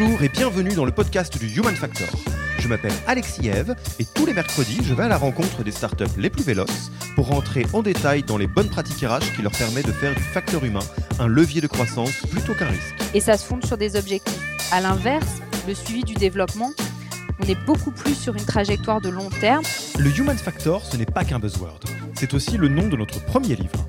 Bonjour et bienvenue dans le podcast du Human Factor. Je m'appelle Alexis Eve et tous les mercredis, je vais à la rencontre des startups les plus véloces pour rentrer en détail dans les bonnes pratiques RH qui leur permettent de faire du facteur humain un levier de croissance plutôt qu'un risque. Et ça se fonde sur des objectifs. À l'inverse, le suivi du développement, on est beaucoup plus sur une trajectoire de long terme. Le Human Factor, ce n'est pas qu'un buzzword. C'est aussi le nom de notre premier livre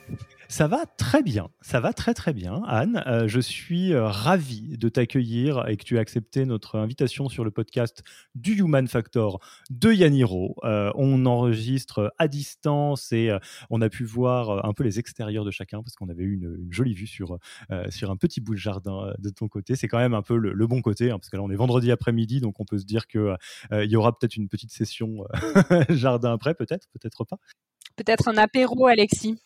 Ça va très bien, ça va très très bien. Anne, euh, je suis euh, ravi de t'accueillir et que tu aies accepté notre invitation sur le podcast du Human Factor de Yaniro. Euh, on enregistre à distance et on a pu voir un peu les extérieurs de chacun parce qu'on avait eu une, jolie vue sur, sur un petit bout de jardin de ton côté. C'est quand même un peu le, bon côté hein, parce que là on est vendredi après-midi donc on peut se dire qu'il il y aura peut-être une petite session jardin après, peut-être, peut-être pas. Peut-être un apéro, Alexis.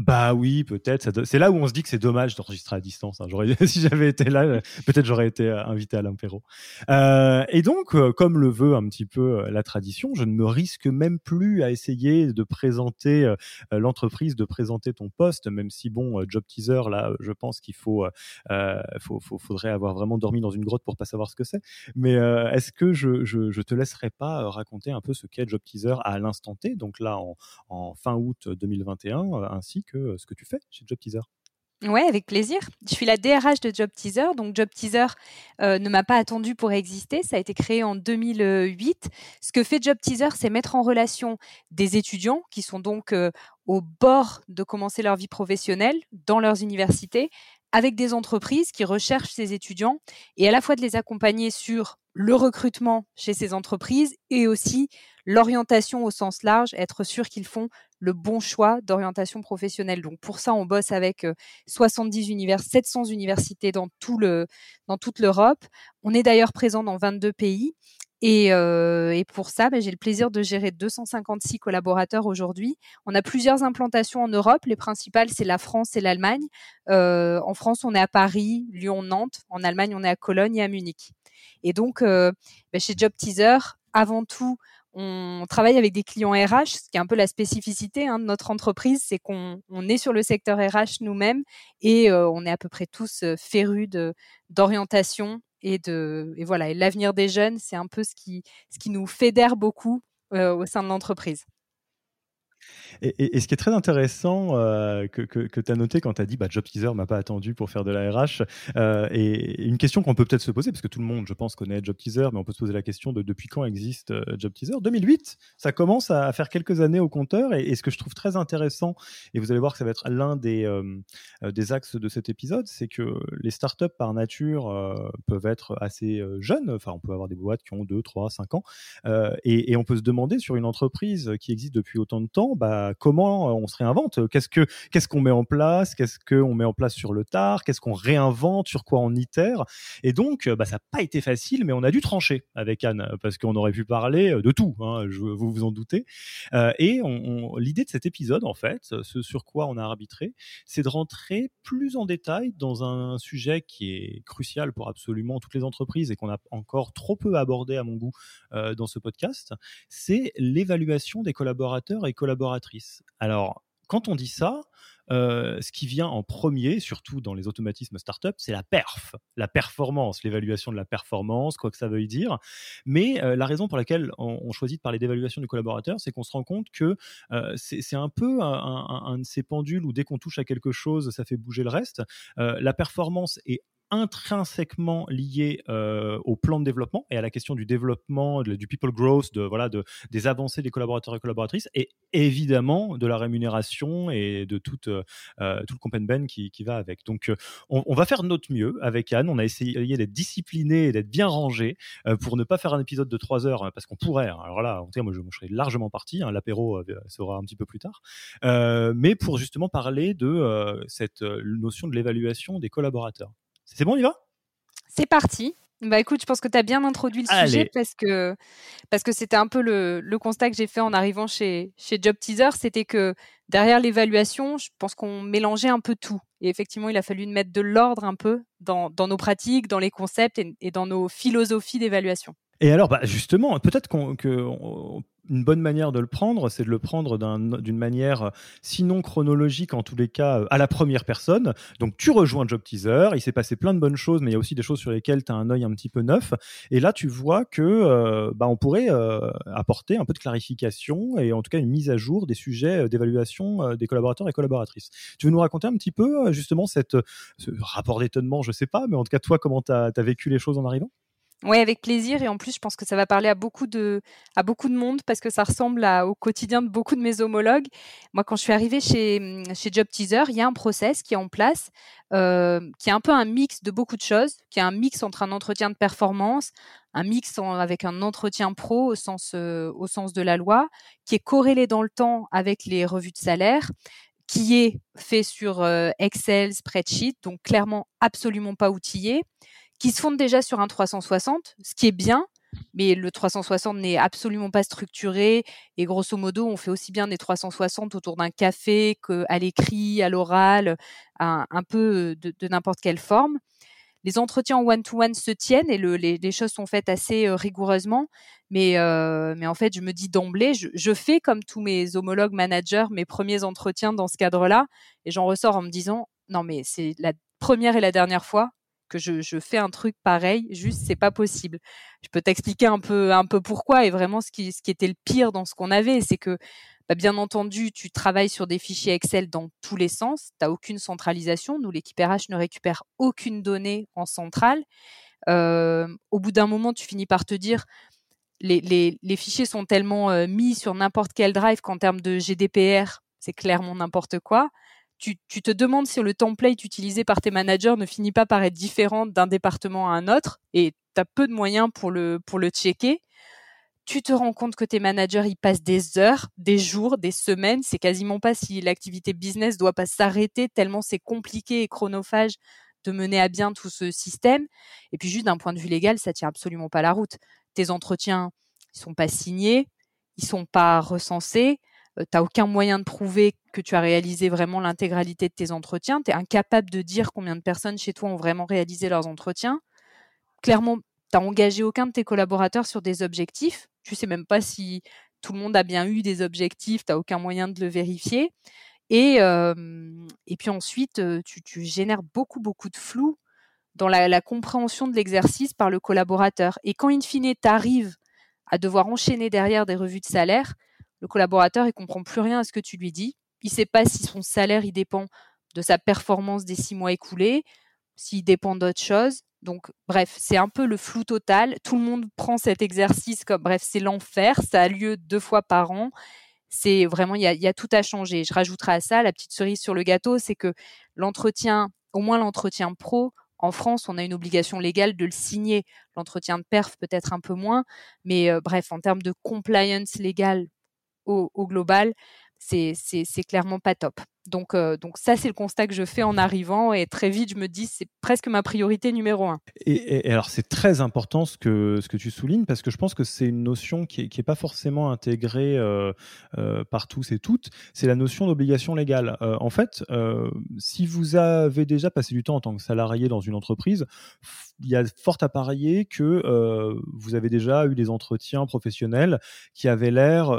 Bah oui, peut-être. C'est là où on se dit que c'est dommage d'enregistrer à distance. Hein. si j'avais été là, euh, peut-être j'aurais été euh, invité à l'impéro. Euh, et donc, comme le veut un petit peu la tradition, je ne me risque même plus à essayer de présenter l'entreprise, de présenter ton poste, même si bon, job teaser, là, je pense qu'il faut, faut, faudrait avoir vraiment dormi dans une grotte pour pas savoir ce que c'est. Mais est-ce que je, je, te laisserai pas raconter un peu ce qu'est job teaser à l'instant T, donc là en, en fin août 2021, ainsi que euh, ce que tu fais chez Job Teaser. Ouais, avec plaisir. Je suis la DRH de Job Teaser. Donc, Job Teaser euh, ne m'a pas attendu pour exister. Ça a été créé en 2008. Ce que fait Job Teaser, c'est mettre en relation des étudiants qui sont donc euh, au bord de commencer leur vie professionnelle dans leurs universités avec des entreprises qui recherchent ces étudiants et à la fois de les accompagner sur le recrutement chez ces entreprises et aussi l'orientation au sens large, être sûr qu'ils font le bon choix d'orientation professionnelle. Donc pour ça, on bosse avec 70 univers, 700 universités dans, tout toute l'Europe. On est d'ailleurs présent dans 22 pays. Et, pour ça, ben, j'ai le plaisir de gérer 256 collaborateurs aujourd'hui. On a plusieurs implantations en Europe. Les principales, c'est la France et l'Allemagne. En France, on est à Paris, Lyon, Nantes. En Allemagne, on est à Cologne et à Munich. Et donc, ben, chez Job Teaser, avant tout, on travaille avec des clients RH, ce qui est un peu la spécificité hein, de notre entreprise, c'est qu'on est sur le secteur RH nous-mêmes et euh, on est à peu près tous euh, férus d'orientation et de et voilà. L'avenir des jeunes, c'est un peu ce qui ce qui nous fédère beaucoup euh, au sein de l'entreprise. Et, ce qui est très intéressant euh, que, que, tu as noté quand tu as dit bah, Job Teaser m'a pas attendu pour faire de la RH, euh, et une question qu'on peut peut-être se poser, parce que tout le monde, je pense, connaît Job Teaser, mais on peut se poser la question de depuis quand existe euh, Job Teaser? 2008, ça commence à, faire quelques années au compteur, et, ce que je trouve très intéressant, et vous allez voir que ça va être l'un des, des axes de cet épisode, c'est que les startups par nature peuvent être assez jeunes, enfin on peut avoir des boîtes qui ont 2, 3, 5 ans, et, on peut se demander sur une entreprise qui existe depuis autant de temps, bah, comment euh, on se réinvente? Qu'est-ce que qu'est-ce qu'on met en place? Qu'est-ce qu'on met en place sur le tard? Qu'est-ce qu'on réinvente? Sur quoi on itère? Et donc, euh, bah, ça n'a pas été facile, mais on a dû trancher avec Anne parce qu'on aurait pu parler euh, de tout. Hein, vous vous en doutez. et l'idée de cet épisode, en fait, ce sur quoi on a arbitré, c'est de rentrer plus en détail dans un sujet qui est crucial pour absolument toutes les entreprises et qu'on a encore trop peu abordé à mon goût dans ce podcast. C'est l'évaluation des collaborateurs et collaboratrices alors, quand on dit ça, ce qui vient en premier, surtout dans les automatismes startup, c'est la perf, la performance, l'évaluation de la performance, quoi que ça veuille dire. Mais la raison pour laquelle on, choisit de parler d'évaluation du collaborateur, c'est qu'on se rend compte que c'est un peu un, un, de ces pendules où dès qu'on touche à quelque chose, ça fait bouger le reste. la performance est intrinsèquement lié euh, au plan de développement et à la question du développement, du people growth, de, voilà, de, des avancées des collaborateurs et collaboratrices, et évidemment de la rémunération et de tout, euh, euh, tout le compen qui, qui va avec. Donc, on, va faire notre mieux avec Anne. On a essayé d'être discipliné et d'être bien rangé pour ne pas faire un épisode de 3 heures, hein, parce qu'on pourrait. Hein. Alors là, en tout cas, moi, je, serais largement parti. Hein, L'apéro sera un petit peu plus tard. mais pour justement parler de cette notion de l'évaluation des collaborateurs. C'est bon, il va? C'est parti. Bah écoute, je pense que tu as bien introduit le sujet parce que parce que c'était un peu le, constat que j'ai fait en arrivant chez, chez Job Teaser, c'était que derrière l'évaluation, je pense qu'on mélangeait un peu tout. Et effectivement, il a fallu mettre de l'ordre un peu dans, nos pratiques, dans les concepts et dans nos philosophies d'évaluation. Et alors, bah justement, peut-être qu'on, une bonne manière de le prendre, c'est de le prendre d'une manière, sinon chronologique, en tous les cas, à la première personne. Donc, tu rejoins Job Teaser, il s'est passé plein de bonnes choses, mais il y a aussi des choses sur lesquelles tu as un œil un petit peu neuf. Et là, tu vois que euh, bah, on pourrait euh, apporter un peu de clarification et en tout cas une mise à jour des sujets euh, d'évaluation des collaborateurs et collaboratrices. Tu veux nous raconter un petit peu, justement, cette, ce rapport d'étonnement, je sais pas, mais en tout cas, toi, comment tu as vécu les choses en arrivant? Oui, avec plaisir. Et en plus, je pense que ça va parler à beaucoup de, à beaucoup de monde parce que ça ressemble au quotidien de beaucoup de mes homologues. Moi, quand je suis arrivée chez, chez Job Teaser, il y a un process qui est en place, euh, qui est un peu un mix de beaucoup de choses, qui est un mix entre un entretien de performance, un mix avec un entretien pro au sens, euh, au sens de la loi, qui est corrélé dans le temps avec les revues de salaire, qui est fait sur euh, Excel, spreadsheet, donc clairement absolument pas outillé qui se fondent déjà sur un 360, ce qui est bien, mais le 360 n'est absolument pas structuré et grosso modo, on fait aussi bien des 360 autour d'un café qu'à l'écrit, à l'oral, un, peu de, n'importe quelle forme. Les entretiens one-to-one se tiennent et les, choses sont faites assez euh, rigoureusement, mais, euh, mais en fait, je me dis d'emblée, je, fais comme tous mes homologues managers mes premiers entretiens dans ce cadre-là et j'en ressors en me disant, non mais c'est la première et la dernière fois que je, fais un truc pareil, juste c'est pas possible. Je peux t'expliquer un peu un peu pourquoi et vraiment ce qui ce qui était le pire dans ce qu'on avait, c'est que bah, bien entendu, tu travailles sur des fichiers Excel dans tous les sens, tu n'as aucune centralisation, nous l'équipe RH ne récupère aucune donnée en centrale. Au bout d'un moment, tu finis par te dire les, les, les fichiers sont tellement mis sur n'importe quel drive qu'en termes de GDPR, c'est clairement n'importe quoi tu, te demandes si le template utilisé par tes managers ne finit pas par être différent d'un département à un autre et tu as peu de moyens pour le, pour le checker. Tu te rends compte que tes managers, ils passent des heures, des jours, des semaines. C'est quasiment pas si l'activité business doit pas s'arrêter tellement c'est compliqué et chronophage de mener à bien tout ce système. Et puis juste d'un point de vue légal, ça tient absolument pas la route. Tes entretiens, ils sont pas signés, ils sont pas recensés tu n'as aucun moyen de prouver que tu as réalisé vraiment l'intégralité de tes entretiens, tu es incapable de dire combien de personnes chez toi ont vraiment réalisé leurs entretiens. Clairement, tu n'as engagé aucun de tes collaborateurs sur des objectifs. Tu sais même pas si tout le monde a bien eu des objectifs, tu n'as aucun moyen de le vérifier. Et, puis ensuite, tu, génères beaucoup, beaucoup de flou dans la, la compréhension de l'exercice par le collaborateur. Et quand, in fine, tu arrives à devoir enchaîner derrière des revues de salaire, le collaborateur, il comprend plus rien à ce que tu lui dis. Il sait pas si son salaire, il dépend de sa performance des six mois écoulés, s'il dépend d'autre chose. Donc, bref, c'est un peu le flou total. Tout le monde prend cet exercice comme, bref, c'est l'enfer. Ça a lieu deux fois par an. C'est vraiment, il y a, y a, tout à changer. Je rajouterai à ça la petite cerise sur le gâteau, c'est que l'entretien, au moins l'entretien pro, en France, on a une obligation légale de le signer. L'entretien de perf peut-être un peu moins, mais euh, bref, en termes de compliance légale au, global, c'est clairement pas top. Donc, euh, donc ça, c'est le constat que je fais en arrivant et très vite, je me dis, c'est presque ma priorité numéro un. Et, alors, c'est très important ce que, tu soulignes parce que je pense que c'est une notion qui n'est est pas forcément intégrée euh, euh, par tous et toutes. C'est la notion d'obligation légale. en fait, si vous avez déjà passé du temps en tant que salarié dans une entreprise, il y a fort à parier que vous avez déjà eu des entretiens professionnels qui avaient l'air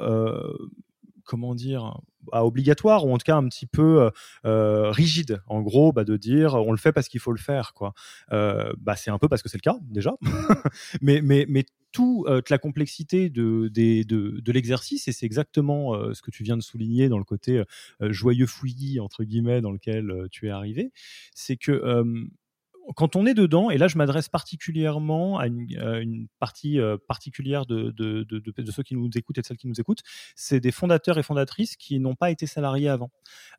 comment dire, obligatoire ou en tout cas un petit peu rigide. En gros, bah, de dire on le fait parce qu'il faut le faire, quoi. bah, c'est un peu parce que c'est le cas déjà, mais mais mais toute la complexité de, de, de, l'exercice, et c'est exactement ce que tu viens de souligner dans le côté joyeux fouillis, entre guillemets, dans lequel tu es arrivé, c'est que quand on est dedans, et là je m'adresse particulièrement à une, partie euh, particulière de, ceux qui nous écoutent et de celles qui nous écoutent, c'est des fondateurs et fondatrices qui n'ont pas été salariés avant.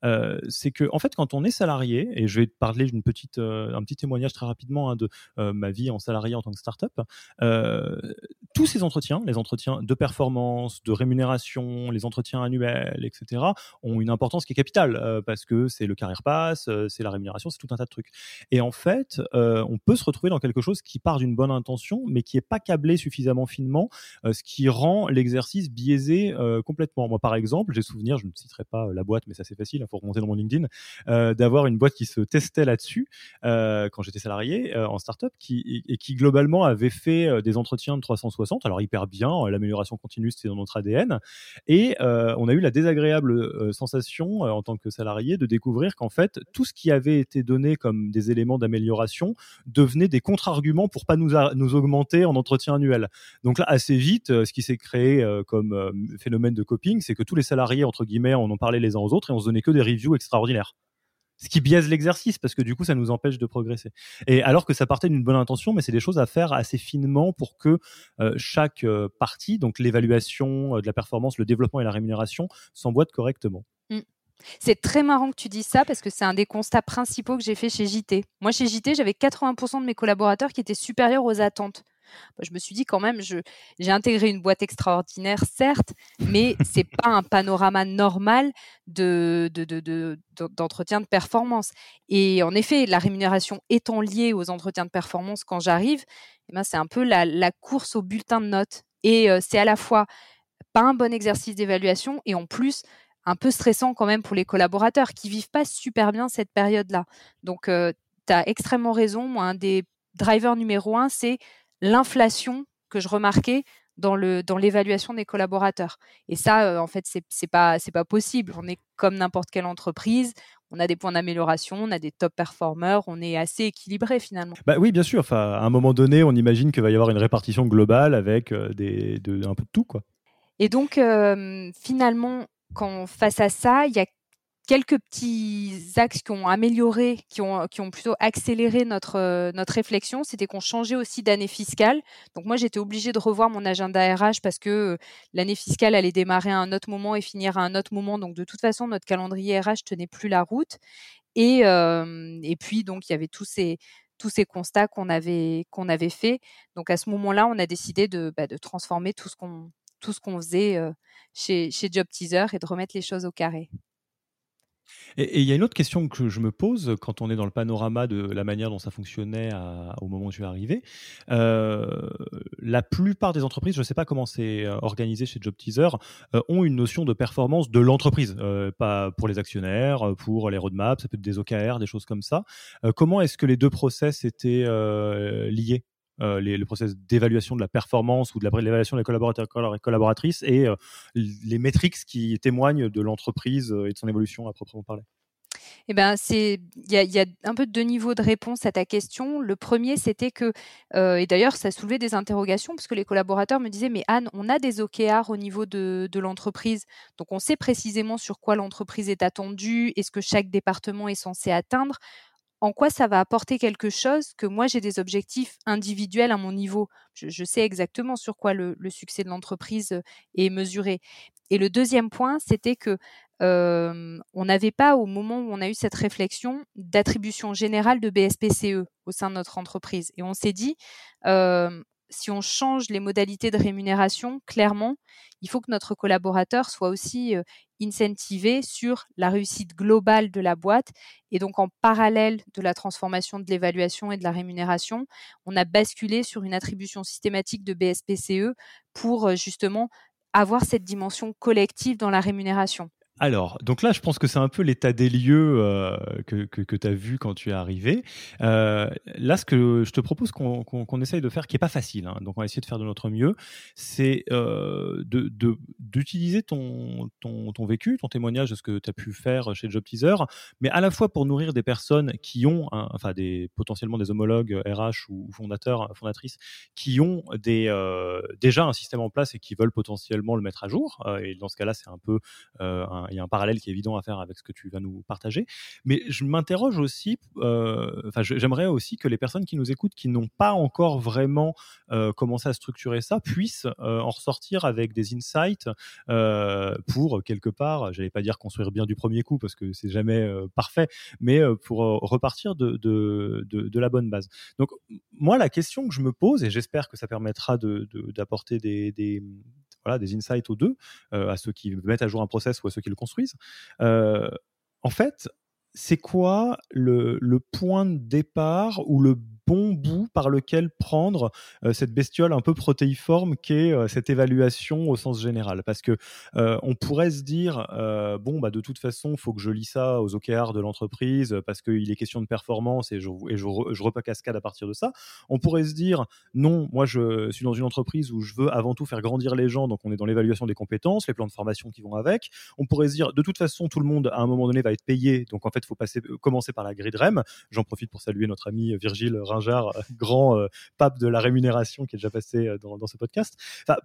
Euh, c'est que en fait, quand on est salarié, et je vais te parler d'une euh, petit témoignage très rapidement hein, de ma vie en salarié en tant que startup, tous ces entretiens, les entretiens de performance, de rémunération, les entretiens annuels, etc., ont une importance qui est capitale parce que c'est le carrière pass, c'est la rémunération, c'est tout un tas de trucs. Et en fait, euh, on peut se retrouver dans quelque chose qui part d'une bonne intention, mais qui n'est pas câblé suffisamment finement, euh, ce qui rend l'exercice biaisé euh, complètement. Moi, par exemple, j'ai souvenir, je ne citerai pas la boîte, mais ça c'est facile, il hein, faut remonter dans mon LinkedIn, d'avoir une boîte qui se testait là-dessus quand j'étais salarié en startup, qui et qui globalement avait fait des entretiens de 360, alors hyper bien, l'amélioration continue, c'est dans notre ADN, et on a eu la désagréable sensation en tant que salarié de découvrir qu'en fait tout ce qui avait été donné comme des éléments d'amélioration devenaient des contre-arguments pour pas nous, augmenter en entretien annuel. Donc là, assez vite, euh, ce qui s'est créé euh, comme euh, phénomène de coping, c'est que tous les salariés, entre guillemets, en ont parlé les uns aux autres et on se donnait que des reviews extraordinaires ce qui biaise l'exercice parce que du coup ça nous empêche de progresser. Et alors que ça partait d'une bonne intention, mais c'est des choses à faire assez finement pour que chaque partie, donc l'évaluation de la performance, le développement et la rémunération, s'emboîtent correctement. C'est très marrant que tu dises ça parce que c'est un des constats principaux que j'ai fait chez JT. Moi, chez JT, j'avais 80% de mes collaborateurs qui étaient supérieurs aux attentes. Bah, je me suis dit quand même, j'ai intégré une boîte extraordinaire, certes, mais c'est pas un panorama normal de, d'entretien de, performance. Et en effet, la rémunération étant liée aux entretiens de performance quand j'arrive, eh ben, c'est un peu la, course au bulletin de notes. Et euh, c'est à la fois pas un bon exercice d'évaluation et en plus un peu stressant quand même pour les collaborateurs qui vivent pas super bien cette période-là. Donc, euh, tu as extrêmement raison. Moi, un des drivers numéro un, c'est l'inflation que je remarquais dans le dans l'évaluation des collaborateurs. Et ça, euh, en fait, c'est c'est pas c'est pas possible. On est comme n'importe quelle entreprise. On a des points d'amélioration, on a des top performers, on est assez équilibré finalement. Bah oui, bien sûr. Enfin, à un moment donné, on imagine qu'il va y avoir une répartition globale avec euh, des, de, un peu de tout, quoi. Et donc, finalement, quand face à ça, il y a quelques petits axes qui ont amélioré, qui ont, plutôt accéléré notre, euh, notre réflexion, c'était qu'on changeait aussi d'année fiscale. Donc moi, j'étais obligée de revoir mon agenda RH parce que euh, l'année fiscale allait démarrer à un autre moment et finir à un autre moment. Donc de toute façon, notre calendrier RH tenait plus la route. Et, euh, et puis, donc, il y avait tous ces, tous ces constats qu'on avait, qu'on avait fait. Donc à ce moment-là, on a décidé de, bah, de transformer tout ce qu'on tout ce qu'on faisait chez, chez Job Teaser et de remettre les choses au carré. Et il y a une autre question que je me pose quand on est dans le panorama de la manière dont ça fonctionnait au moment où tu es arrivé. la plupart des entreprises, je ne sais pas comment c'est organisé chez Job Teaser, ont une notion de performance de l'entreprise, pas pour les actionnaires, pour les roadmaps, ça peut être des OKR, des choses comme ça. comment est-ce que les deux process étaient liés? Euh, le process d'évaluation de la performance ou de l'évaluation des collaborateurs et collaboratrices et euh, les métriques qui témoignent de l'entreprise euh, et de son évolution à proprement parler. Eh ben, c'est il y a, un peu deux niveaux de réponse à ta question. Le premier, c'était que, et d'ailleurs, ça soulevait des interrogations parce que les collaborateurs me disaient, mais Anne, on a des OKR au niveau de, de l'entreprise, donc on sait précisément sur quoi l'entreprise est attendue et ce que chaque département est censé atteindre en quoi ça va apporter quelque chose que moi j'ai des objectifs individuels à mon niveau. Je, sais exactement sur quoi le, succès de l'entreprise euh, est mesuré. Et le deuxième point, c'était que on n'avait pas au moment où on a eu cette réflexion d'attribution générale de BSPCE au sein de notre entreprise. Et on s'est dit, si on change les modalités de rémunération, clairement, il faut que notre collaborateur soit aussi incentivé sur la réussite globale de la boîte. Et donc, en parallèle de la transformation de l'évaluation et de la rémunération, on a basculé sur une attribution systématique de BSPCE pour justement avoir cette dimension collective dans la rémunération. Alors, donc là, je pense que c'est un peu l'état des lieux euh, que, que, tu as vu quand tu es arrivé. Euh, là, ce que je te propose qu'on essaye de faire, qui n'est pas facile, hein, donc on va essayer de faire de notre mieux, c'est euh, d'utiliser de, ton, ton, ton, vécu, ton témoignage de ce que tu as pu faire chez Job Teaser, mais à la fois pour nourrir des personnes qui ont, enfin des, potentiellement des homologues RH ou, fondateurs, fondatrices, qui ont déjà un système en place et qui veulent potentiellement le mettre à jour. et dans ce cas-là, c'est un peu y a un parallèle qui est évident à faire avec ce que tu vas nous partager. Mais je m'interroge aussi, enfin, j'aimerais aussi que les personnes qui nous écoutent, qui n'ont pas encore vraiment commencé à structurer ça, puissent en ressortir avec des insights pour quelque part, j'allais pas dire construire bien du premier coup parce que c'est jamais parfait, mais pour repartir de, de, de, la bonne base. Donc moi, la question que je me pose, et j'espère que ça permettra d'apporter des, des voilà, des insights aux deux, euh, à ceux qui mettent à jour un process ou à ceux qui le construisent. Euh, en fait, c'est quoi le, le, point de départ ou le bon bout par lequel prendre euh, cette bestiole un peu protéiforme qu'est euh, cette évaluation au sens général. Parce que euh, on pourrait se dire, bon, bah, de toute façon, faut que je lis ça aux OKR de l'entreprise parce qu'il est question de performance et je, et je, je repas cascade à partir de ça. On pourrait se dire, non, moi je suis dans une entreprise où je veux avant tout faire grandir les gens, donc on est dans l'évaluation des compétences, les plans de formation qui vont avec. On pourrait se dire, de toute façon, tout le monde à un moment donné va être payé, donc en fait, faut passer, commencer par la grille REM. J'en profite pour saluer notre ami Virgile euh, grand euh, pape de la rémunération qui est déjà passé euh, dans, ce podcast.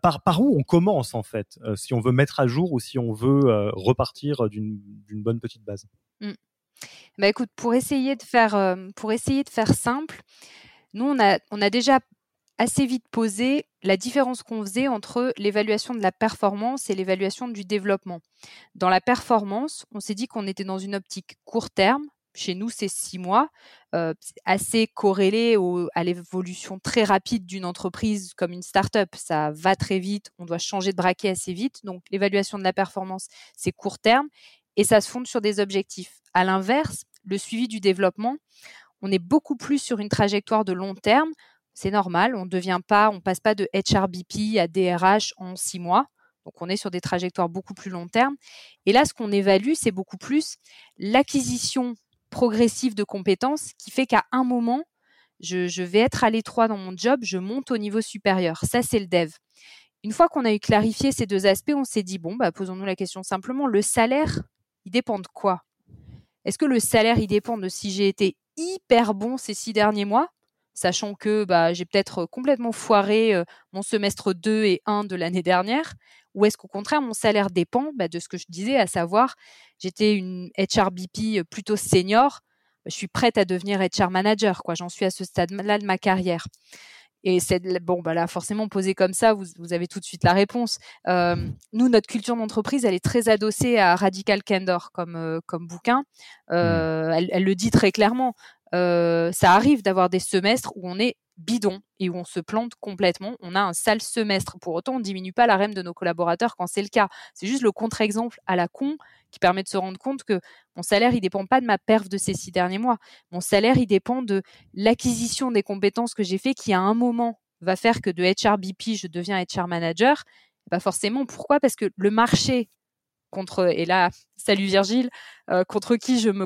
par, par où on commence en fait, si on veut mettre à jour ou si on veut repartir d'une bonne petite base? Mmh. écoute, pour essayer de faire, pour essayer de faire simple, nous on a, on a déjà assez vite posé la différence qu'on faisait entre l'évaluation de la performance et l'évaluation du développement. Dans la performance, on s'est dit qu'on était dans une optique court terme, chez nous, c'est six mois, euh, assez corrélé à l'évolution très rapide d'une entreprise comme une start-up. Ça va très vite, on doit changer de braquet assez vite. Donc, l'évaluation de la performance, c'est court terme et ça se fonde sur des objectifs. À l'inverse, le suivi du développement, on est beaucoup plus sur une trajectoire de long terme. C'est normal, on ne devient pas, on passe pas de HRBP à DRH en six mois. Donc on est sur des trajectoires beaucoup plus long terme. Et là, ce qu'on évalue, c'est beaucoup plus l'acquisition progressive de compétences qui fait qu'à un moment, je, vais être à l'étroit dans mon job, je monte au niveau supérieur. Ça, c'est le dev. Une fois qu'on a eu clarifié ces deux aspects, on s'est dit, bon, bah, posons-nous la question simplement, le salaire, il dépend de quoi? Est-ce que le salaire, il dépend de si j'ai été hyper bon ces six derniers mois, sachant que bah, j'ai peut-être complètement foiré euh, mon semestre 2 et 1 de l'année dernière ou est-ce qu'au contraire, mon salaire dépend bah, de ce que je disais, à savoir, j'étais une HRBP plutôt senior, bah, je suis prête à devenir HR manager, quoi. J'en suis à ce stade-là de ma carrière. Et c'est bon, bah là, forcément, posé comme ça, vous, vous avez tout de suite la réponse. Euh, nous, notre culture d'entreprise, elle est très adossée à Radical Candor comme, euh, comme bouquin. Euh, mmh. elle, elle, le dit très clairement. ça arrive d'avoir des semestres où on est bidon et où on se plante complètement. On a un sale semestre. Pour autant, on ne diminue pas la REM de nos collaborateurs quand c'est le cas. C'est juste le contre-exemple à la con qui permet de se rendre compte que mon salaire, il dépend pas de ma perf de ces six derniers mois. Mon salaire, il dépend de l'acquisition des compétences que j'ai fait qui, à un moment, va faire que de HRBP, je deviens HR manager. Pas forcément. Pourquoi? Parce que le marché contre, et là, salut Virgile, euh, contre qui je me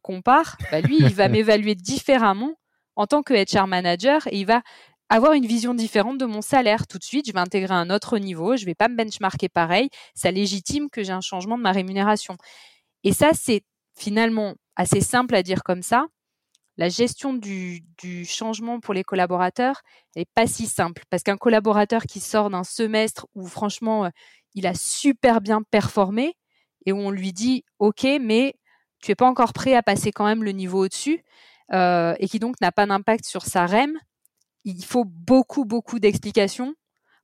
compare, bah lui, il va m'évaluer différemment en tant que HR manager et il va avoir une vision différente de mon salaire. Tout de suite, je vais intégrer un autre niveau, je ne vais pas me benchmarker pareil. Ça légitime que j'ai un changement de ma rémunération. Et ça, c'est finalement assez simple à dire comme ça. La gestion du, changement pour les collaborateurs n'est pas si simple parce qu'un collaborateur qui sort d'un semestre où franchement, euh, il a super bien performé et où on lui dit OK, mais tu n'es pas encore prêt à passer quand même le niveau au-dessus euh, et qui donc n'a pas d'impact sur sa REM, il faut beaucoup, beaucoup d'explications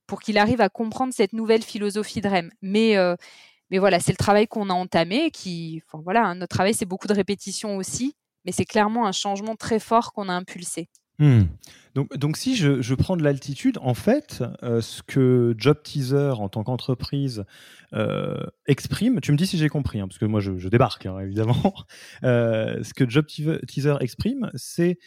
pour qu'il arrive à comprendre cette nouvelle philosophie de REM. Mais, euh, voilà, c'est le travail qu'on a entamé. Qui, voilà, hein, notre travail, c'est beaucoup de répétitions aussi, mais c'est clairement un changement très fort qu'on a impulsé. Hmm. Donc, donc, si je, prends de l'altitude, en fait, euh, ce que Job Teaser en tant qu'entreprise euh, exprime, tu me dis si j'ai compris, hein, parce que moi je, débarque hein, évidemment, euh, ce que Job Teaser exprime, c'est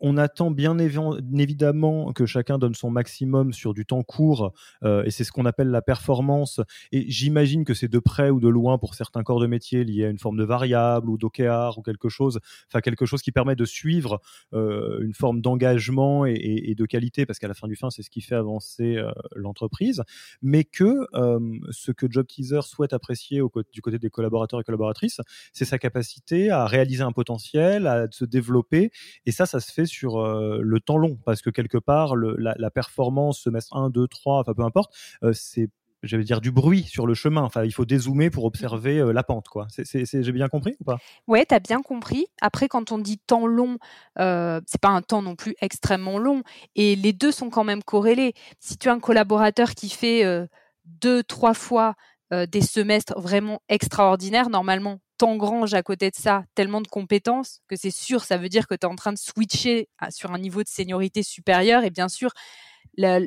on attend bien évidemment que chacun donne son maximum sur du temps court, euh, et c'est ce qu'on appelle la performance. Et j'imagine que c'est de près ou de loin pour certains corps de métier lié à une forme de variable ou d'OKR ou quelque chose, enfin quelque chose qui permet de suivre euh, une forme d'engagement et, de qualité, parce qu'à la fin du fin, c'est ce qui fait avancer euh, l'entreprise. Mais que ce que Job Teaser souhaite apprécier du côté des collaborateurs et collaboratrices, c'est sa capacité à réaliser un potentiel, à se développer, et ça, ça se fait sur euh, le temps long, parce que quelque part, la, performance semestre 1, 2, 3, enfin peu importe, euh, c'est j'allais dire du bruit sur le chemin. Enfin, il faut dézoomer pour observer euh, la pente, quoi. j'ai bien compris ou pas? Ouais, as bien compris. Après, quand on dit temps long, euh, c'est pas un temps non plus extrêmement long, et les deux sont quand même corrélés. Si tu as un collaborateur qui fait deux, trois fois des semestres vraiment extraordinaires, normalement, t'engranges à côté de ça tellement de compétences que c'est sûr, ça veut dire que tu es en train de switcher sur un niveau de seniorité supérieur. Et bien sûr, la,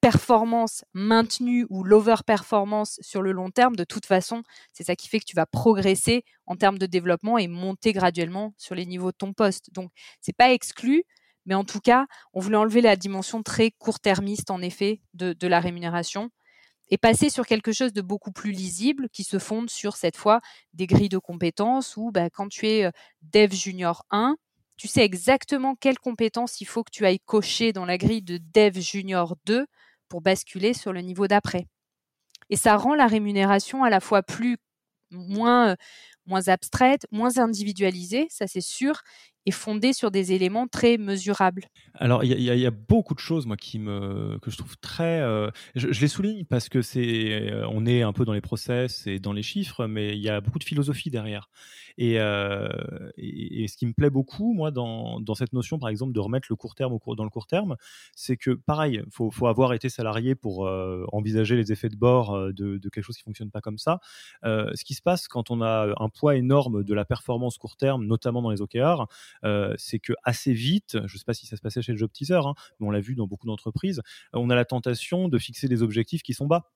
performance maintenue ou l'over-performance sur le long terme, de toute façon, c'est ça qui fait que tu vas progresser en termes de développement et monter graduellement sur les niveaux de ton poste. Donc, c'est pas exclu, mais en tout cas, on voulait enlever la dimension très court-termiste, en effet, de la rémunération et passer sur quelque chose de beaucoup plus lisible qui se fonde sur cette fois des grilles de compétences où bah, quand tu es dev junior 1, tu sais exactement quelles compétences il faut que tu ailles cocher dans la grille de dev junior 2 pour basculer sur le niveau d'après. Et ça rend la rémunération à la fois plus moins moins abstraite, moins individualisée, ça c'est sûr, et fondée sur des éléments très mesurables. Alors, il y, a beaucoup de choses, moi, que je trouve très. Euh, je, les souligne parce que c'est, euh, on est un peu dans les process et dans les chiffres, mais il y a beaucoup de philosophie derrière. Et, euh, ce qui me plaît beaucoup, moi, dans, cette notion, par exemple, de remettre le court terme dans le court terme, c'est que, pareil, il faut, faut, avoir été salarié pour envisager les effets de bord de, quelque chose qui fonctionne pas comme ça. ce qui se passe quand on a un poids énorme de la performance court terme, notamment dans les OKR, euh, c'est que assez vite, je ne sais pas si ça se passait chez le Job Teaser, hein, mais on l'a vu dans beaucoup d'entreprises, on a la tentation de fixer des objectifs qui sont bas.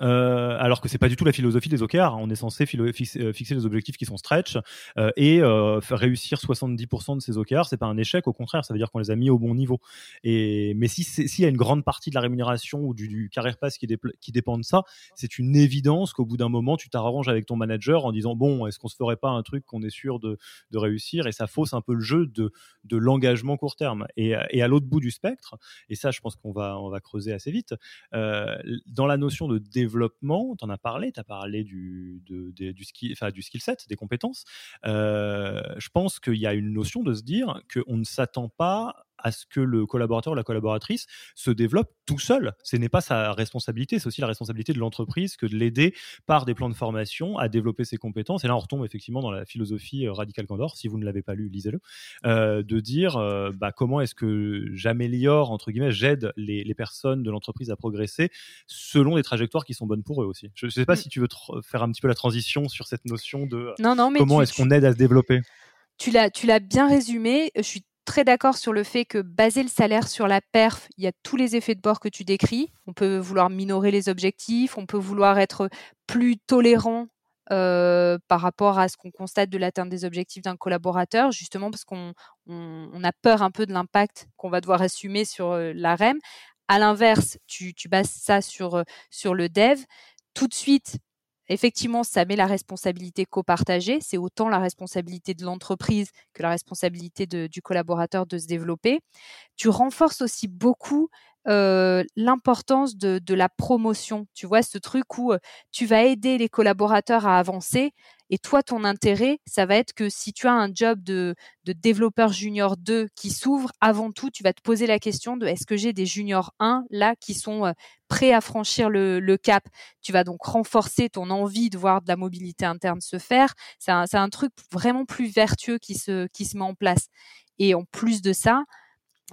Euh, alors que c'est pas du tout la philosophie des OKR. On est censé euh, fixer des objectifs qui sont stretch euh, et faire réussir 70% de ces OKR, c'est pas un échec. Au contraire, ça veut dire qu'on les a mis au bon niveau. Et mais si s'il y a une grande partie de la rémunération ou du, carrière pass qui, dépend de ça, c'est une évidence qu'au bout d'un moment, tu t'arranges avec ton manager en disant bon, est-ce qu'on se ferait pas un truc qu'on est sûr de, réussir? Et ça fausse un peu le jeu de, de l'engagement court terme. Et, à l'autre bout du spectre, et ça, je pense qu'on va on va creuser assez vite dans la notion de développement, tu en as parlé, tu as parlé du, du, skill, du skill set, des compétences. Euh, je pense qu'il y a une notion de se dire qu'on ne s'attend pas à ce que le collaborateur ou la collaboratrice se développe tout seul. Ce n'est pas sa responsabilité, c'est aussi la responsabilité de l'entreprise que de l'aider par des plans de formation à développer ses compétences. Et là, on retombe effectivement dans la philosophie euh, radicale Candor. Si vous ne l'avez pas lu, lisez-le. Euh, de dire euh, bah, comment est-ce que j'améliore, entre guillemets, j'aide les, personnes de l'entreprise à progresser selon des trajectoires qui sont bonnes pour eux aussi. Je ne sais pas mm. si tu veux faire un petit peu la transition sur cette notion de non, non, mais comment est-ce qu'on aide à se développer? Tu l'as, tu l'as bien résumé. Je suis très d'accord sur le fait que baser le salaire sur la perf, il y a tous les effets de bord que tu décris. On peut vouloir minorer les objectifs, on peut vouloir être plus tolérant euh, par rapport à ce qu'on constate de l'atteinte des objectifs d'un collaborateur, justement parce qu'on a peur un peu de l'impact qu'on va devoir assumer sur euh, la REM. À l'inverse, tu, bases ça sur, euh, sur le dev. Tout de suite, Effectivement, ça met la responsabilité copartagée. C'est autant la responsabilité de l'entreprise que la responsabilité du collaborateur de se développer. Tu renforces aussi beaucoup euh, l'importance de, la promotion. Tu vois, ce truc où euh, tu vas aider les collaborateurs à avancer et toi, ton intérêt, ça va être que si tu as un job de, développeur junior 2 qui s'ouvre, avant tout, tu vas te poser la question de est-ce que j'ai des juniors 1 là qui sont euh, prêts à franchir le, cap? Tu vas donc renforcer ton envie de voir de la mobilité interne se faire. C'est un, truc vraiment plus vertueux qui se, qui se met en place. Et en plus de ça,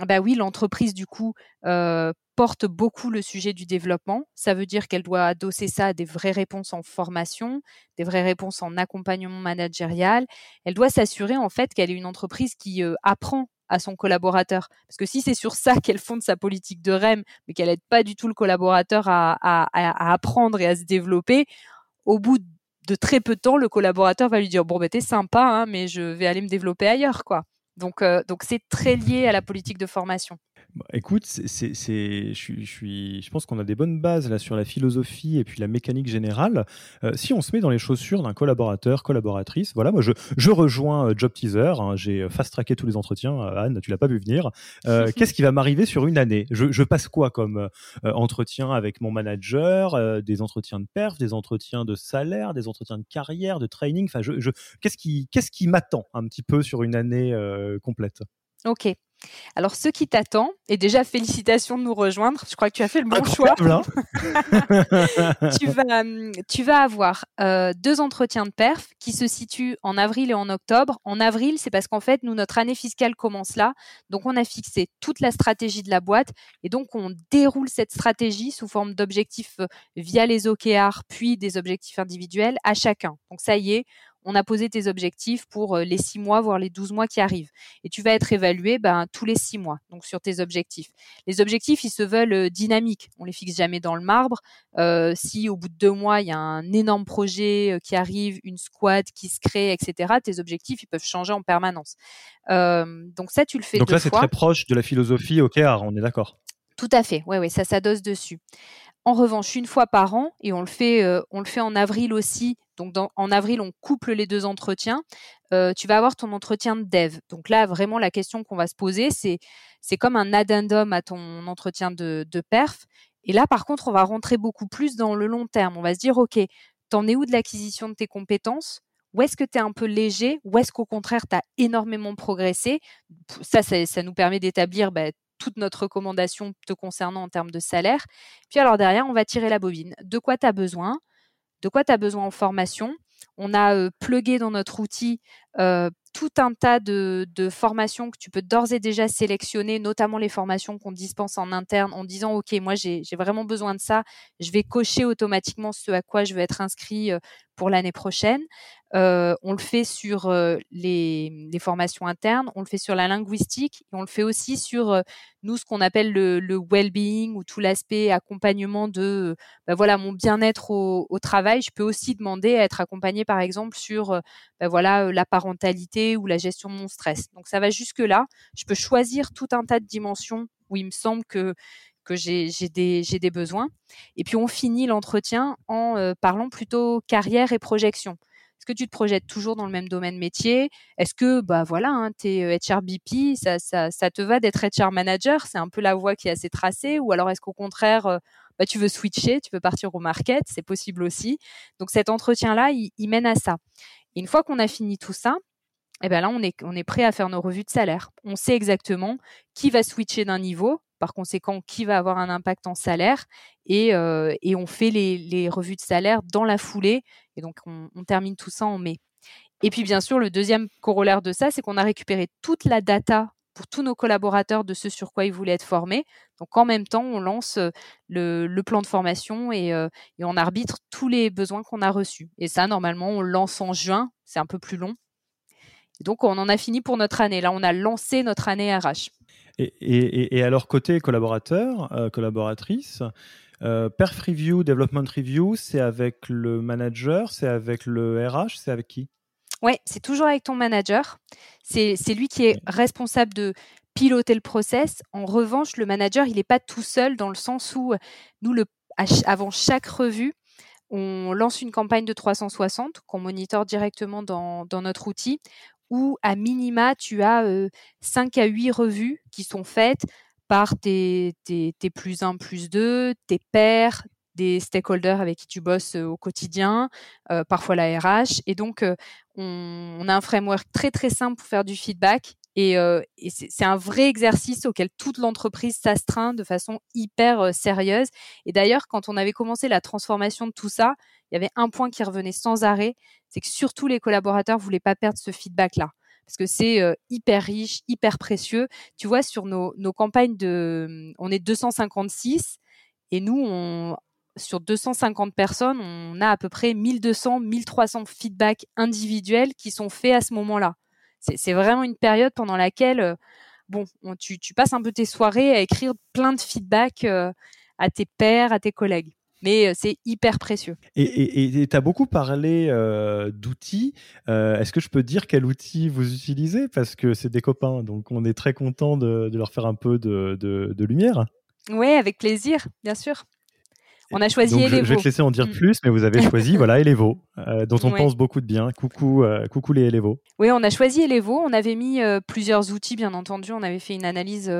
bah oui, l'entreprise du coup euh, porte beaucoup le sujet du développement. Ça veut dire qu'elle doit adosser ça à des vraies réponses en formation, des vraies réponses en accompagnement managérial. Elle doit s'assurer en fait qu'elle est une entreprise qui euh, apprend à son collaborateur. Parce que si c'est sur ça qu'elle fonde sa politique de REM, mais qu'elle n'aide pas du tout le collaborateur à, à, apprendre et à se développer, au bout de très peu de temps, le collaborateur va lui dire bon ben t'es sympa, hein, mais je vais aller me développer ailleurs, quoi. Donc, euh, donc c'est très lié à la politique de formation. Bah, écoute, c'est, je, suis, je, suis, je pense qu'on a des bonnes bases là sur la philosophie et puis la mécanique générale. Euh, si on se met dans les chaussures d'un collaborateur, collaboratrice, voilà, moi je, je rejoins euh, Job Teaser. Hein, j'ai fast-tracké tous les entretiens. Anne, tu l'as pas vu venir. qu'est-ce qui va m'arriver sur une année? Je, je, passe quoi comme entretien avec mon manager Des entretiens de perf, des entretiens de salaire, des entretiens de carrière, de training? Enfin, je, je, qu'est-ce qui, qu'est-ce qui m'attend un petit peu sur une année complète? Ok. Alors, ce qui t'attend, et déjà félicitations de nous rejoindre, je crois que tu as fait le bon choix. Hein. tu, vas, tu vas avoir euh, deux entretiens de perf qui se situent en avril et en octobre. En avril, c'est parce qu'en fait, nous, notre année fiscale commence là. Donc, on a fixé toute la stratégie de la boîte et donc on déroule cette stratégie sous forme d'objectifs euh, via les OKR, puis des objectifs individuels à chacun. Donc, ça y est, on a posé tes objectifs pour euh, les six mois, voire les 12 mois qui arrivent. Et tu vas être évalué ben, tous les six mois, donc sur tes objectifs. Les objectifs, ils se veulent euh, dynamiques. On les fixe jamais dans le marbre. Euh, si au bout de deux mois, il y a un énorme projet qui arrive, une squad qui se crée, etc., tes objectifs, ils peuvent changer en permanence. donc ça, tu le fais Donc là, c'est très proche de la philosophie OKR, on est d'accord tout à fait, oui, oui, ça s'adosse dessus. En revanche, une fois par an, et on le fait, fait en avril aussi donc en avril, on couple les deux entretiens. Euh, tu vas avoir ton entretien de dev. Donc là, vraiment, la question qu'on va se poser, c'est c'est comme un addendum à ton entretien de, perf. Et là, par contre, on va rentrer beaucoup plus dans le long terme. On va se dire, OK, t'en es où de l'acquisition de tes compétences? Où est-ce que tu es un peu léger? Où est-ce qu'au contraire, tu as énormément progressé? Ça, ça, nous permet d'établir bah, toute notre recommandation te concernant en termes de salaire. Puis alors derrière, on va tirer la bobine. De quoi tu as besoin? De quoi tu as besoin en formation? On a euh, plugué dans notre outil euh, tout un tas de, formations que tu peux d'ores et déjà sélectionner, notamment les formations qu'on dispense en interne en disant, OK, moi j'ai vraiment besoin de ça, je vais cocher automatiquement ce à quoi je veux être inscrit euh, pour l'année prochaine. Euh, on le fait sur euh, les, formations internes, on le fait sur la linguistique, on le fait aussi sur nous ce qu'on appelle le, well-being ou tout l'aspect accompagnement de bah voilà mon bien-être au, au, travail. Je peux aussi demander à être accompagné par exemple sur bah voilà la parentalité ou la gestion de mon stress. Donc ça va jusque là. Je peux choisir tout un tas de dimensions où il me semble que que j'ai des, des, besoins. Et puis on finit l'entretien en euh, parlant plutôt carrière et projection. Est-ce que tu te projettes toujours dans le même domaine métier? Est-ce que, bah voilà, hein, tu es HRBP, ça, ça, ça te va d'être HR manager? C'est un peu la voie qui est assez tracée Ou alors est-ce qu'au contraire, euh, bah, tu veux switcher, tu veux partir au market? C'est possible aussi. Donc cet entretien-là, il, il, mène à ça. Une fois qu'on a fini tout ça, eh ben là, on est, on prêt à faire nos revues de salaire. On sait exactement qui va switcher d'un niveau, par conséquent, qui va avoir un impact en salaire, et, euh, on fait les, revues de salaire dans la foulée, et donc on, termine tout ça en mai. Et puis bien sûr, le deuxième corollaire de ça, c'est qu'on a récupéré toute la data pour tous nos collaborateurs de ce sur quoi ils voulaient être formés. Donc en même temps, on lance euh, le, plan de formation et, euh, et on arbitre tous les besoins qu'on a reçus. Et ça, normalement, on lance en juin, c'est un peu plus long donc, on en a fini pour notre année. Là, on a lancé notre année RH. Et, alors, côté collaborateur, euh, collaboratrice, euh, Perf Review, Development Review, c'est avec le manager, c'est avec le RH, c'est avec qui? Oui, c'est toujours avec ton manager. C'est lui qui est responsable de piloter le process. En revanche, le manager, il n'est pas tout seul dans le sens où nous, le, avant chaque revue, on lance une campagne de 360 qu'on monitore directement dans, dans, notre outil où à minima, tu as 5 à 8 revues qui sont faites par tes, tes, plus 1, plus 2, tes pairs, des stakeholders avec qui tu bosses au quotidien, parfois la RH. Et donc, on, a un framework très très simple pour faire du feedback. Et, et c'est un vrai exercice auquel toute l'entreprise s'astreint de façon hyper sérieuse. Et d'ailleurs, quand on avait commencé la transformation de tout ça, il y avait un point qui revenait sans arrêt, c'est que surtout les collaborateurs voulaient pas perdre ce feedback-là. parce que c'est hyper riche, hyper précieux. Tu vois, sur nos, campagnes de, on est 256 et nous, sur 250 personnes, on a à peu près 1200, 1300 feedbacks individuels qui sont faits à ce moment-là. C'est vraiment une période pendant laquelle, bon, tu, passes un peu tes soirées à écrire plein de feedbacks à tes pairs, à tes collègues mais c'est hyper précieux. Et tu as beaucoup parlé d'outils. Est-ce que je peux dire quel outil vous utilisez? Parce que c'est des copains, donc on est très content de, leur faire un peu de, de lumière. Oui, avec plaisir, bien sûr. On a choisi Elevo. Je, vais te laisser en dire mm. plus, mais vous avez choisi voilà Elevo, euh, dont on pense beaucoup de bien. Coucou, euh, coucou les Elevo. Oui, on a choisi Elevo. On avait mis euh, plusieurs outils, bien entendu. On avait fait une analyse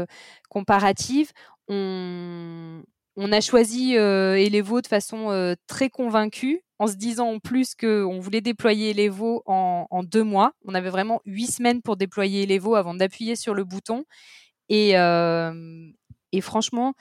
comparative. On, on, a choisi Elevo de façon très convaincue, en se disant en plus qu'on voulait déployer Elevo en, en, deux mois. On avait vraiment huit semaines pour déployer Elevo avant d'appuyer sur le bouton. Et, et franchement,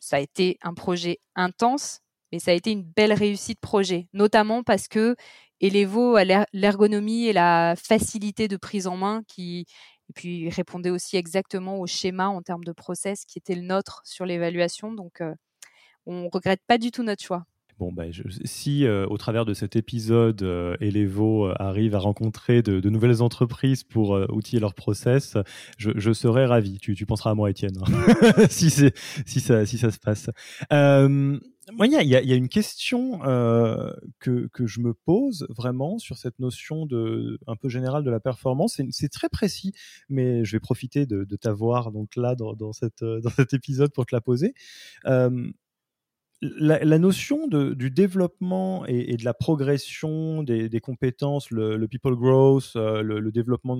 ça a été un projet intense, mais ça a été une belle réussite projet, notamment parce que Elevo a l'ergonomie et la facilité de prise en main qui et puis répondait aussi exactement au schéma en termes de process qui était le nôtre sur l'évaluation. Donc, on on regrette pas du tout notre choix. Bon, bah, si euh, au travers de cet épisode, euh, Elevo euh, arrive à rencontrer de, nouvelles entreprises pour outiller leur process, je, serais ravi. Tu, penseras à moi, Étienne, hein, si, si, ça, si ça se passe. Moi, il y, a, une question que, que, je me pose vraiment sur cette notion de un peu générale de la performance. C'est très précis, mais je vais profiter de, t'avoir donc là dans, dans, cette, dans cet épisode pour te la poser la, notion du développement et, de la progression des, compétences, le, people growth, euh, le, développement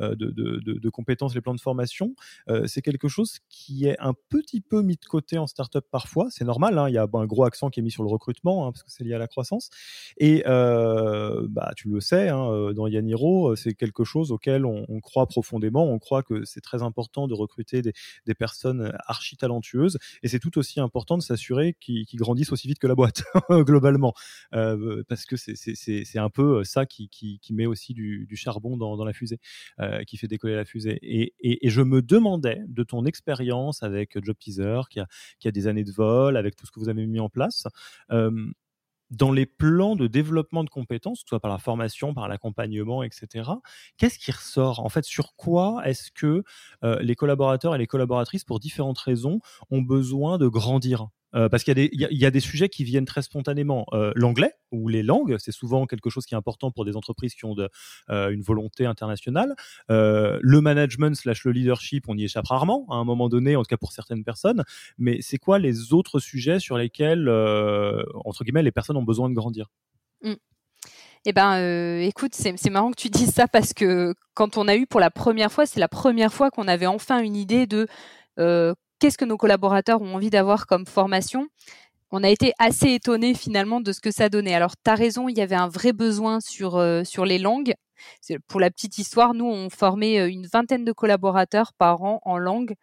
euh, de, compétences, les plans de formation, euh, c'est quelque chose qui est un petit peu mis de côté en startup parfois. C'est normal, hein, il y a un gros accent qui est mis sur le recrutement hein, parce que c'est lié à la croissance. Et bah, tu le sais, hein, dans Yaniro, c'est quelque chose auquel on, croit profondément. On croit que c'est très important de recruter des, des personnes archi talentueuses et c'est tout aussi important de s'assurer qui, grandissent aussi vite que la boîte, globalement. Euh, parce que c'est un peu ça qui, qui, met aussi du, charbon dans, la fusée, euh, qui fait décoller la fusée. Et, et, je me demandais, de ton expérience avec Job Teaser, qui a, qui a des années de vol, avec tout ce que vous avez mis en place, euh, dans les plans de développement de compétences, que ce soit par la formation, par l'accompagnement, etc., qu'est-ce qui ressort? En fait, sur quoi est-ce que les collaborateurs et les collaboratrices, pour différentes raisons, ont besoin de grandir? Euh, parce qu'il y, a des sujets qui viennent très spontanément. Euh, l'anglais ou les langues, c'est souvent quelque chose qui est important pour des entreprises qui ont euh, une volonté internationale. le management slash le leadership, on y échappe rarement à un moment donné, en tout cas pour certaines personnes. Mais c'est quoi les autres sujets sur lesquels, entre guillemets, les personnes ont besoin de grandir? Mmh. Eh ben, écoute, c'est marrant que tu dises ça parce que quand on a eu pour la première fois, c'est la première fois qu'on avait enfin une idée de qu'est-ce que nos collaborateurs ont envie d'avoir comme formation on a été assez étonnés finalement de ce que ça donnait. Alors, tu as raison, il y avait un vrai besoin sur, euh, les langues. Pour la petite histoire, nous, on formait euh, une vingtaine de collaborateurs par an en langue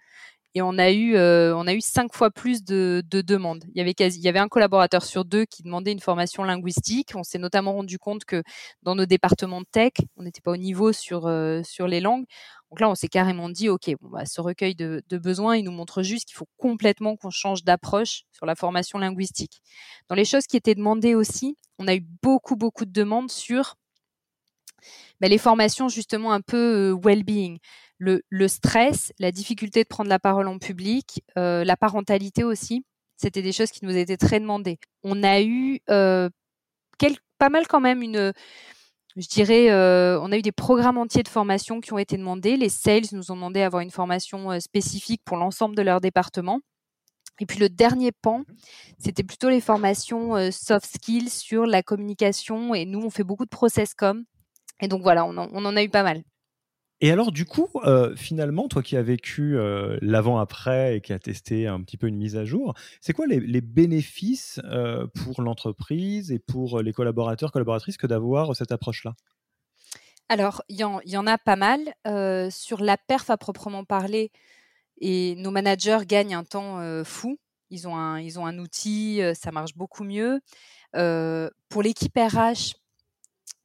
et on a eu euh, on a eu cinq fois plus de, de demandes. Il y avait il y avait un collaborateur sur deux qui demandait une formation linguistique. On s'est notamment rendu compte que dans nos départements de tech, on n'était pas au niveau sur euh, sur les langues. Donc là, on s'est carrément dit, ok, bon, bah, ce recueil de, de besoins, il nous montre juste qu'il faut complètement qu'on change d'approche sur la formation linguistique. Dans les choses qui étaient demandées aussi, on a eu beaucoup beaucoup de demandes sur bah, les formations justement un peu euh, well-being le, stress, la difficulté de prendre la parole en public, euh, la parentalité aussi. C'était des choses qui nous étaient très demandées. On a eu euh, pas mal quand même une, je dirais, euh, on a eu des programmes entiers de formation qui ont été demandés. Les sales nous ont demandé d'avoir une formation spécifique pour l'ensemble de leur département. Et puis le dernier pan, c'était plutôt les formations soft skills sur la communication. Et nous, on fait beaucoup de process com. Et donc voilà, on en a eu pas mal. Et alors, du coup, euh, finalement, toi qui as vécu euh, l'avant-après et qui as testé un petit peu une mise à jour, c'est quoi les, bénéfices euh, pour l'entreprise et pour les collaborateurs, collaboratrices que d'avoir cette approche-là? Alors, il y, en a pas mal. sur la perf à proprement parler, et nos managers gagnent un temps fou. Ils ont un, ils ont un outil, ça marche beaucoup mieux. pour l'équipe RH,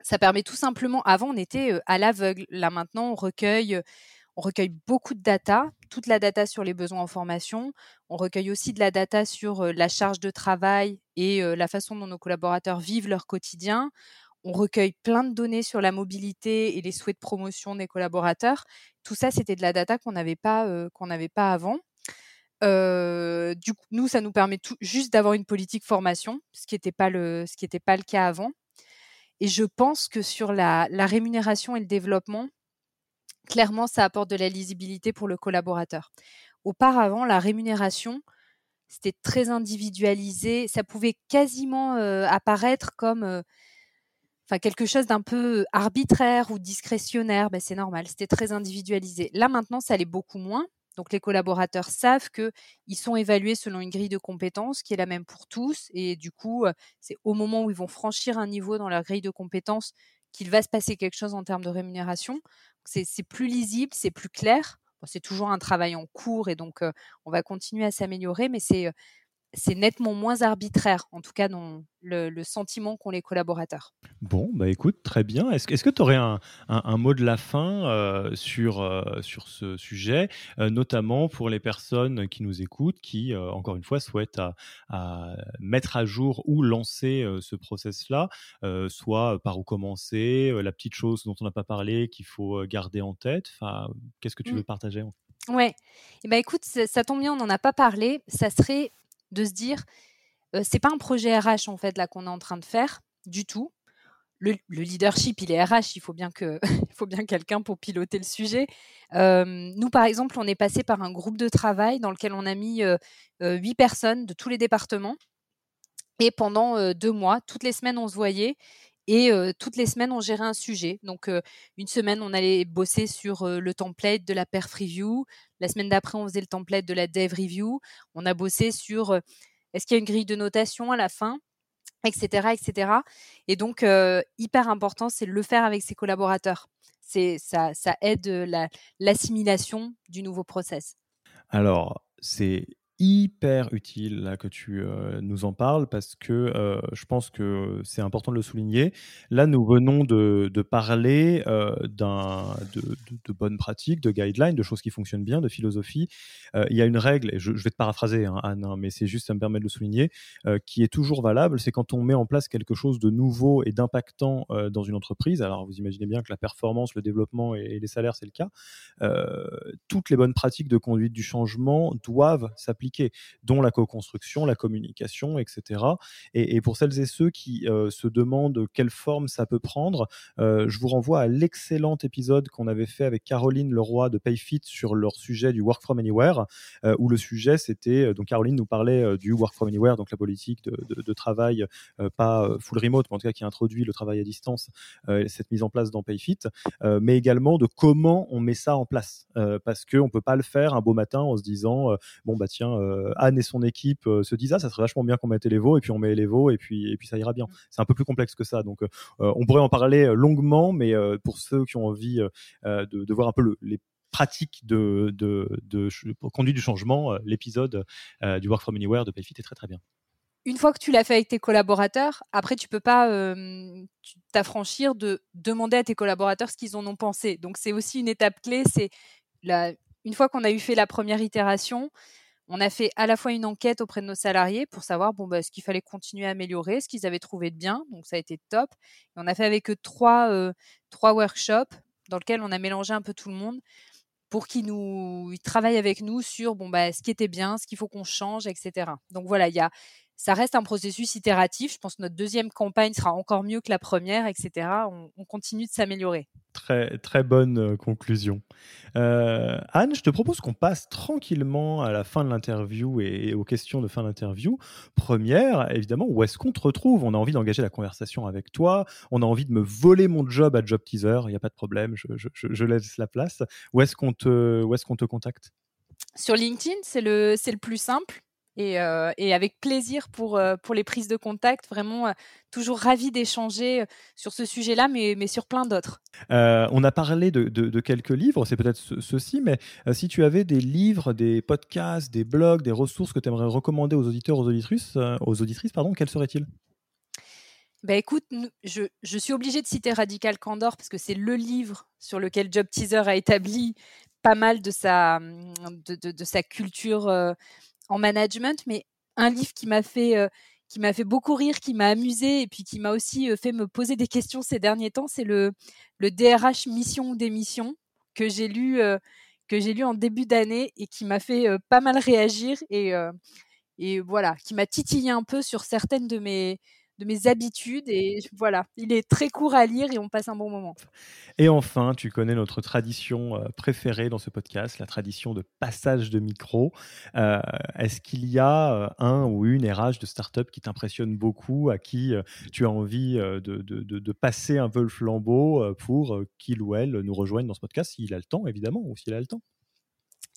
Ça permet tout simplement, avant on était à l'aveugle, là maintenant on recueille, on recueille beaucoup de data, toute la data sur les besoins en formation, on recueille aussi de la data sur la charge de travail et la façon dont nos collaborateurs vivent leur quotidien. On recueille plein de données sur la mobilité et les souhaits de promotion des collaborateurs. Tout ça, c'était de la data qu'on n'avait pas, qu'on pas avant. du coup, nous, ça nous permet juste d'avoir une politique formation, ce qui n'était pas pas le cas avant. Et je pense que sur la, rémunération et le développement, clairement, ça apporte de la lisibilité pour le collaborateur. Auparavant, la rémunération, c'était très individualisé. Ça pouvait quasiment apparaître comme enfin quelque chose d'un peu arbitraire ou discrétionnaire. Ben, c'est normal, c'était très individualisé. Là, maintenant, ça l'est beaucoup moins. Donc les collaborateurs savent qu'ils sont évalués selon une grille de compétences qui est la même pour tous. Et du coup, c'est au moment où ils vont franchir un niveau dans leur grille de compétences qu'il va se passer quelque chose en termes de rémunération. C'est plus lisible, c'est plus clair. c'est toujours un travail en cours et donc on va continuer à s'améliorer, mais c'est c'est nettement moins arbitraire, en tout cas dans le, sentiment qu'ont les collaborateurs. Bon, bah écoute, très bien. Est-ce, que tu aurais un, mot de la fin euh, sur, euh, sur ce sujet, euh, notamment pour les personnes qui nous écoutent, qui, encore une fois, souhaitent à, mettre à jour ou lancer ce process-là, soit par où commencer, la petite chose dont on n'a pas parlé qu'il faut garder en tête. Enfin, qu'est-ce que tu mmh. veux partager Ouais, eh ben écoute, ça, ça tombe bien, on n'en a pas parlé. Ça serait de se dire, c'est pas un projet RH en fait là qu'on est en train de faire du tout. Le, leadership, il est RH, il faut bien que, il faut bien quelqu'un pour piloter le sujet. nous, par exemple, on est passé par un groupe de travail dans lequel on a mis huit personnes de tous les départements. Et pendant deux mois, toutes les semaines, on se voyait et toutes les semaines, on gérait un sujet. Donc, une semaine, on allait bosser sur le template de la perf review. La semaine d'après, on faisait le template de la dev review. On a bossé sur est-ce qu'il y a une grille de notation à la fin, etc., etc. Et donc, hyper important, c'est de le faire avec ses collaborateurs. C'est ça, ça aide l'assimilation du nouveau process. Alors, c'est hyper utile là que tu nous en parles parce que je pense que c'est important de le souligner. Là, nous venons de, parler d'un, de, bonnes pratiques, de guidelines, de choses qui fonctionnent bien, de philosophie. il y a une règle, et je, vais te paraphraser, hein, Anne, hein, mais c'est juste, ça me permet de le souligner, qui est toujours valable, c'est quand on met en place quelque chose de nouveau et d'impactant dans une entreprise. Alors, vous imaginez bien que la performance, le développement et les salaires, c'est le cas. toutes les bonnes pratiques de conduite du changement doivent s'appliquer dont la co-construction, la communication, etc. Et, pour celles et ceux qui euh, se demandent quelle forme ça peut prendre, euh, je vous renvoie à l'excellent épisode qu'on avait fait avec Caroline Leroy de Payfit sur leur sujet du Work from Anywhere, euh, où le sujet c'était, donc Caroline nous parlait du Work from Anywhere, donc la politique de, travail, pas full remote, mais en tout cas qui introduit le travail à distance, cette mise en place dans Payfit, mais également de comment on met ça en place, parce qu'on ne peut pas le faire un beau matin en se disant, bon bah tiens, euh, Anne et son équipe euh, se disent ah ça serait vachement bien qu'on mette les veaux et puis on met les veaux et puis et puis ça ira bien. Mm. C'est un peu plus complexe que ça. Donc euh, on pourrait en parler longuement, mais pour ceux qui ont envie de, voir un peu les pratiques de, de, de, conduite du changement, l'épisode du Work from Anywhere de Payfit est très très bien une fois que tu l'as fait avec tes collaborateurs, après, tu peux pas t'affranchir de demander à tes collaborateurs ce qu'ils en ont pensé. Donc, c'est aussi une étape clé. C'est une fois qu'on a eu fait la première itération, on a fait à la fois une enquête auprès de nos salariés pour savoir bon, bah, ce qu'il fallait continuer à améliorer, ce qu'ils avaient trouvé de bien. Donc, ça a été top. Et on a fait avec eux trois, euh, trois workshops dans lesquels on a mélangé un peu tout le monde pour qu'ils nous ils travaillent avec nous sur bon, bah, ce qui était bien, ce qu'il faut qu'on change, etc. Donc, voilà, il y a ça reste un processus itératif. Je pense que notre deuxième campagne sera encore mieux que la première, etc. On, continue de s'améliorer. Très, très bonne euh, conclusion. Euh, Anne, je te propose qu'on passe tranquillement à la fin de l'interview et, aux questions de fin d'interview. Première, évidemment, où est-ce qu'on te retrouve? On a envie d'engager la conversation avec toi. On a envie de me voler mon job à Job Teaser. Il n'y a pas de problème, je, laisse la place. Où est-ce qu'on te, où est-ce qu'on te contacte? Sur LinkedIn, c'est le, c'est le plus simple. Euh, et, avec plaisir pour, euh, pour les prises de contact. Vraiment, euh, toujours ravi d'échanger sur ce sujet-là, mais, mais sur plein d'autres. on a parlé de, de, quelques livres, c'est peut-être ceci, mais si tu avais des livres, des podcasts, des blogs, des ressources que tu aimerais recommander aux auditeurs, aux auditrices, aux auditrices pardon, quels seraient-ils? Bah écoute, je, je, suis obligée de citer Radical Candor parce que c'est le livre sur lequel Job Teaser a établi pas mal de sa, de, de, de sa culture euh, en management, mais un livre qui m'a fait, euh, beaucoup rire, qui m'a amusé et puis qui m'a aussi euh, fait me poser des questions ces derniers temps, c'est le, DRH Mission ou Démission que j'ai lu, que j'ai lu en début d'année et qui m'a fait pas mal réagir et, et voilà, qui m'a titillé un peu sur certaines de mes, de mes habitudes. Et voilà, il est très court à lire et on passe un bon moment. Et enfin, tu connais notre tradition euh, préférée dans ce podcast, la tradition de passage de micro. Euh, est-ce qu'il y a euh, un ou une RH de start-up qui t'impressionne beaucoup, à qui tu as envie de, de, de, passer un peu le flambeau pour qu'il ou elle nous rejoigne dans ce podcast, s'il a le temps, évidemment, ou s'il a le temps?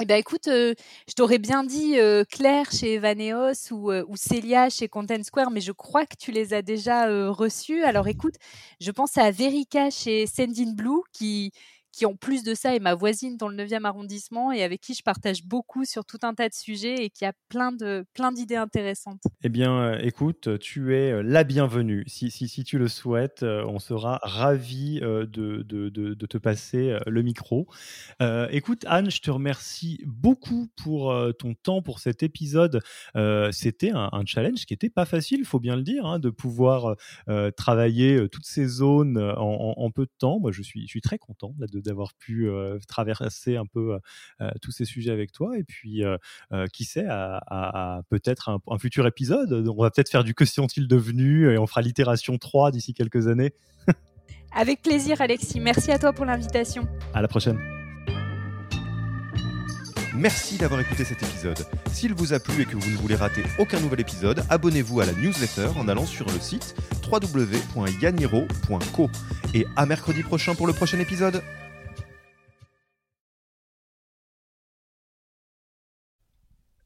Eh ben écoute, euh, je t'aurais bien dit euh, Claire chez Evaneos ou, euh, ou Célia chez Content Square, mais je crois que tu les as déjà reçus. Alors écoute, je pense à Verica chez Sendin Blue qui, qui en plus de ça est ma voisine dans le 9e arrondissement et avec qui je partage beaucoup sur tout un tas de sujets et qui a plein de plein d'idées intéressantes. Eh bien, euh, écoute, tu es euh, la bienvenue. Si, si, si tu le souhaites, euh, on sera ravis de, de, de, te passer le micro. écoute, Anne, je te remercie beaucoup pour ton temps pour cet épisode. C'était un, challenge qui n'était pas facile, il faut bien le dire, hein, de pouvoir travailler toutes ces zones en, peu de temps. Moi, je suis, je suis très content de d'avoir pu traverser un peu tous ces sujets avec toi. Et puis, qui sait, à, peut-être un, futur épisode. On va peut-être faire du que sont-ils devenus et on fera l'itération 3 d'ici quelques années. Avec plaisir, Alexis. Merci à toi pour l'invitation. À la prochaine. Merci d'avoir écouté cet épisode. S'il vous a plu et que vous ne voulez rater aucun nouvel épisode, abonnez-vous à la newsletter en allant sur le site www.yaniro.co. Et à mercredi prochain pour le prochain épisode.